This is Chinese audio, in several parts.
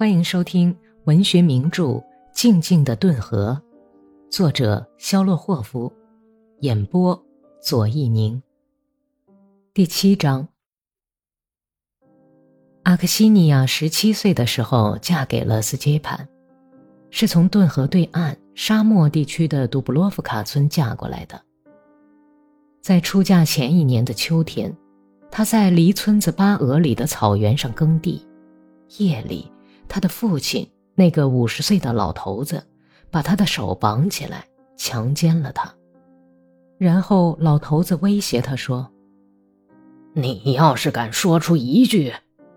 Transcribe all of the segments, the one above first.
欢迎收听文学名著《静静的顿河》，作者肖洛霍夫，演播左一宁。第七章。阿克西尼亚十七岁的时候嫁给了斯捷潘，是从顿河对岸沙漠地区的杜布洛夫卡村嫁过来的。在出嫁前一年的秋天，她在离村子巴俄里的草原上耕地，夜里。他的父亲，那个五十岁的老头子，把他的手绑起来，强奸了他。然后老头子威胁他说：“你要是敢说出一句，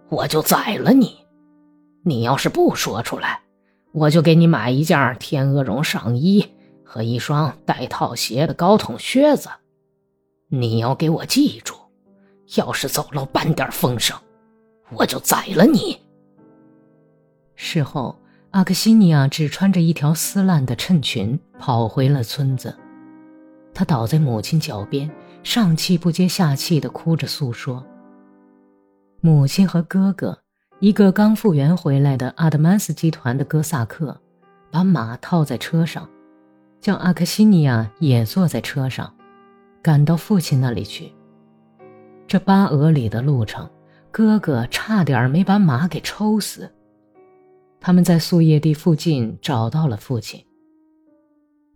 我就宰了你；你要是不说出来，我就给你买一件天鹅绒上衣和一双带套鞋的高筒靴子。你要给我记住，要是走漏半点风声，我就宰了你。”事后，阿克西尼亚只穿着一条撕烂的衬裙跑回了村子。他倒在母亲脚边，上气不接下气地哭着诉说。母亲和哥哥，一个刚复员回来的阿德曼斯集团的哥萨克，把马套在车上，叫阿克西尼亚也坐在车上，赶到父亲那里去。这巴俄里的路程，哥哥差点没把马给抽死。他们在宿叶地附近找到了父亲。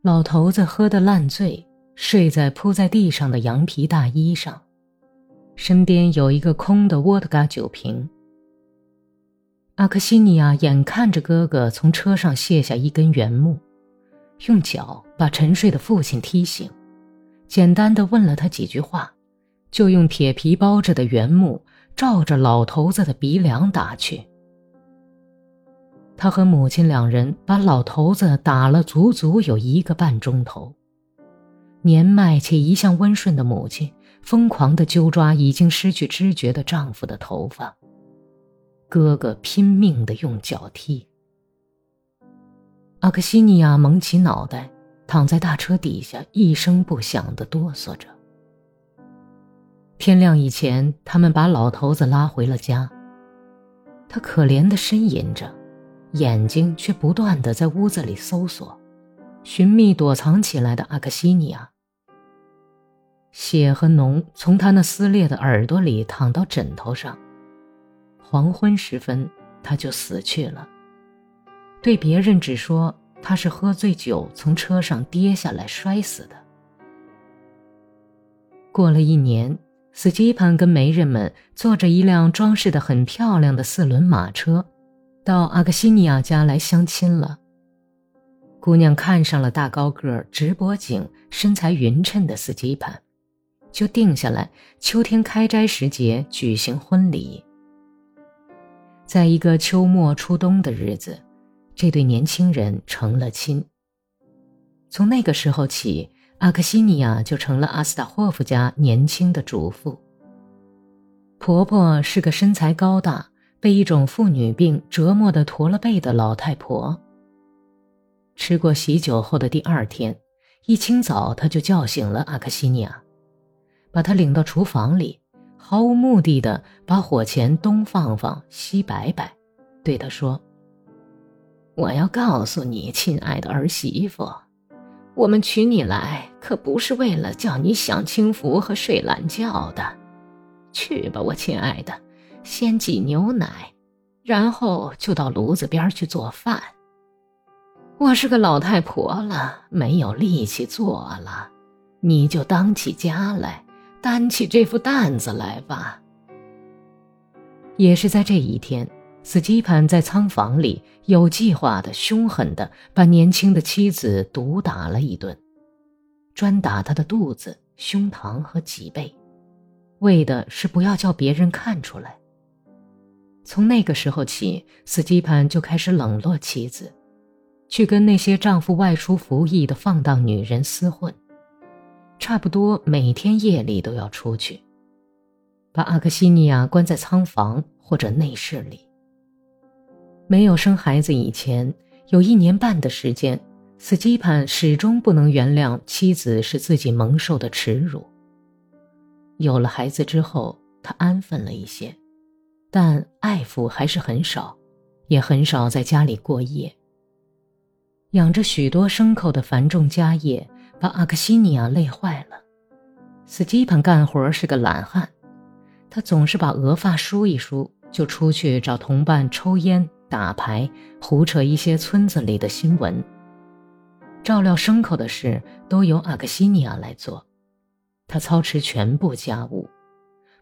老头子喝得烂醉，睡在铺在地上的羊皮大衣上，身边有一个空的沃特嘎酒瓶。阿克西尼亚眼看着哥哥从车上卸下一根原木，用脚把沉睡的父亲踢醒，简单的问了他几句话，就用铁皮包着的原木照着老头子的鼻梁打去。他和母亲两人把老头子打了足足有一个半钟头。年迈且一向温顺的母亲疯狂地揪抓已经失去知觉的丈夫的头发，哥哥拼命地用脚踢。阿克西尼亚蒙起脑袋，躺在大车底下，一声不响地哆嗦着。天亮以前，他们把老头子拉回了家。他可怜地呻吟着。眼睛却不断的在屋子里搜索，寻觅躲藏起来的阿克西尼亚。血和脓从他那撕裂的耳朵里淌到枕头上。黄昏时分，他就死去了。对别人只说他是喝醉酒从车上跌下来摔死的。过了一年，斯基潘跟媒人们坐着一辆装饰的很漂亮的四轮马车。到阿克西尼亚家来相亲了。姑娘看上了大高个、直脖颈、身材匀称的斯基潘，就定下来秋天开斋时节举行婚礼。在一个秋末初冬的日子，这对年轻人成了亲。从那个时候起，阿克西尼亚就成了阿斯塔霍夫家年轻的主妇。婆婆是个身材高大。被一种妇女病折磨的驼了背的老太婆。吃过喜酒后的第二天，一清早，她就叫醒了阿克西尼亚，把她领到厨房里，毫无目的的把火钳东放放西摆摆，对她说：“我要告诉你，亲爱的儿媳妇，我们娶你来可不是为了叫你享清福和睡懒觉的。去吧，我亲爱的。”先挤牛奶，然后就到炉子边去做饭。我是个老太婆了，没有力气做了，你就当起家来，担起这副担子来吧。也是在这一天，斯基潘在仓房里有计划的、凶狠的把年轻的妻子毒打了一顿，专打她的肚子、胸膛和脊背，为的是不要叫别人看出来。从那个时候起，斯基潘就开始冷落妻子，去跟那些丈夫外出服役的放荡女人厮混，差不多每天夜里都要出去，把阿克西尼亚关在仓房或者内室里。没有生孩子以前，有一年半的时间，斯基潘始终不能原谅妻子是自己蒙受的耻辱。有了孩子之后，他安分了一些。但爱抚还是很少，也很少在家里过夜。养着许多牲口的繁重家业，把阿克西尼亚累坏了。斯基潘干活是个懒汉，他总是把额发梳一梳，就出去找同伴抽烟、打牌，胡扯一些村子里的新闻。照料牲口的事都由阿克西尼亚来做，他操持全部家务。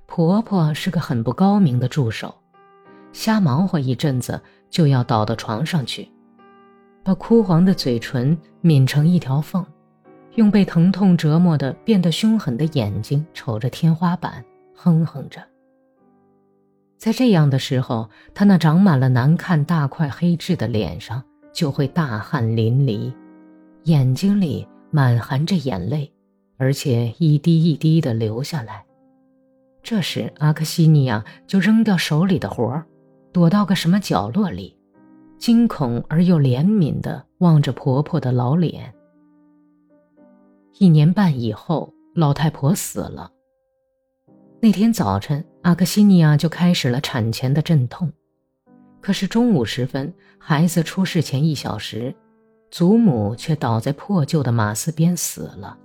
婆婆是个很不高明的助手，瞎忙活一阵子就要倒到床上去，把枯黄的嘴唇抿成一条缝。用被疼痛折磨的变得凶狠的眼睛瞅着天花板，哼哼着。在这样的时候，他那长满了难看大块黑痣的脸上就会大汗淋漓，眼睛里满含着眼泪，而且一滴一滴的流下来。这时，阿克西尼亚就扔掉手里的活儿，躲到个什么角落里，惊恐而又怜悯地望着婆婆的老脸。一年半以后，老太婆死了。那天早晨，阿克西尼亚就开始了产前的阵痛。可是中午时分，孩子出世前一小时，祖母却倒在破旧的马斯边死了。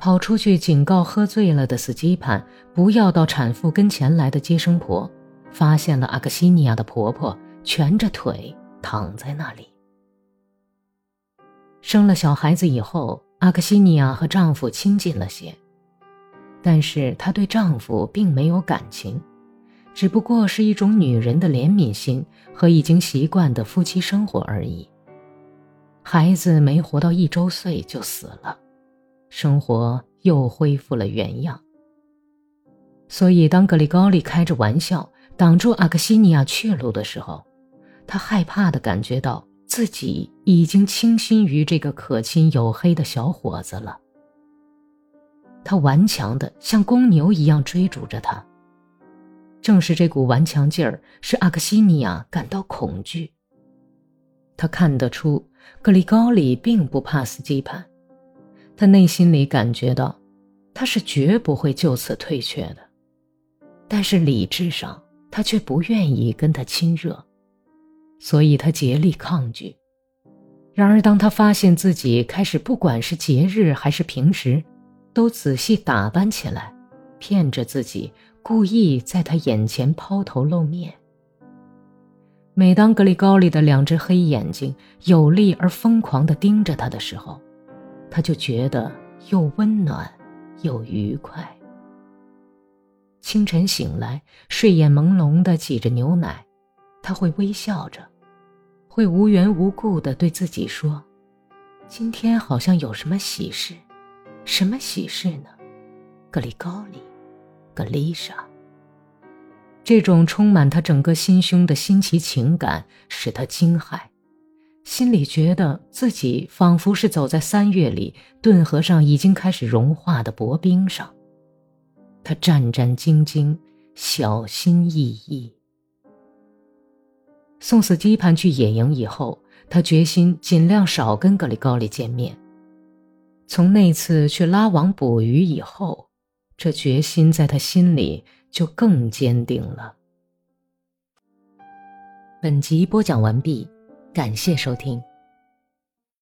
跑出去警告喝醉了的斯基潘不要到产妇跟前来的接生婆，发现了阿克西尼亚的婆婆蜷着腿躺在那里。生了小孩子以后。阿克西尼亚和丈夫亲近了些，但是她对丈夫并没有感情，只不过是一种女人的怜悯心和已经习惯的夫妻生活而已。孩子没活到一周岁就死了，生活又恢复了原样。所以，当格里高利开着玩笑挡住阿克西尼亚去路的时候，他害怕地感觉到。自己已经倾心于这个可亲黝黑的小伙子了。他顽强的像公牛一样追逐着他。正是这股顽强劲儿，使阿克西尼亚感到恐惧。他看得出格里高里并不怕斯基潘，他内心里感觉到，他是绝不会就此退却的。但是理智上，他却不愿意跟他亲热。所以他竭力抗拒。然而，当他发现自己开始不管是节日还是平时，都仔细打扮起来，骗着自己，故意在他眼前抛头露面。每当格里高利的两只黑眼睛有力而疯狂地盯着他的时候，他就觉得又温暖又愉快。清晨醒来，睡眼朦胧地挤着牛奶，他会微笑着。会无缘无故的对自己说：“今天好像有什么喜事，什么喜事呢？”格里高里，格丽莎。这种充满他整个心胸的新奇情感使他惊骇，心里觉得自己仿佛是走在三月里顿河上已经开始融化的薄冰上。他战战兢兢，小心翼翼。送死鸡盘去野营以后，他决心尽量少跟格里高利见面。从那次去拉网捕鱼以后，这决心在他心里就更坚定了。本集播讲完毕，感谢收听。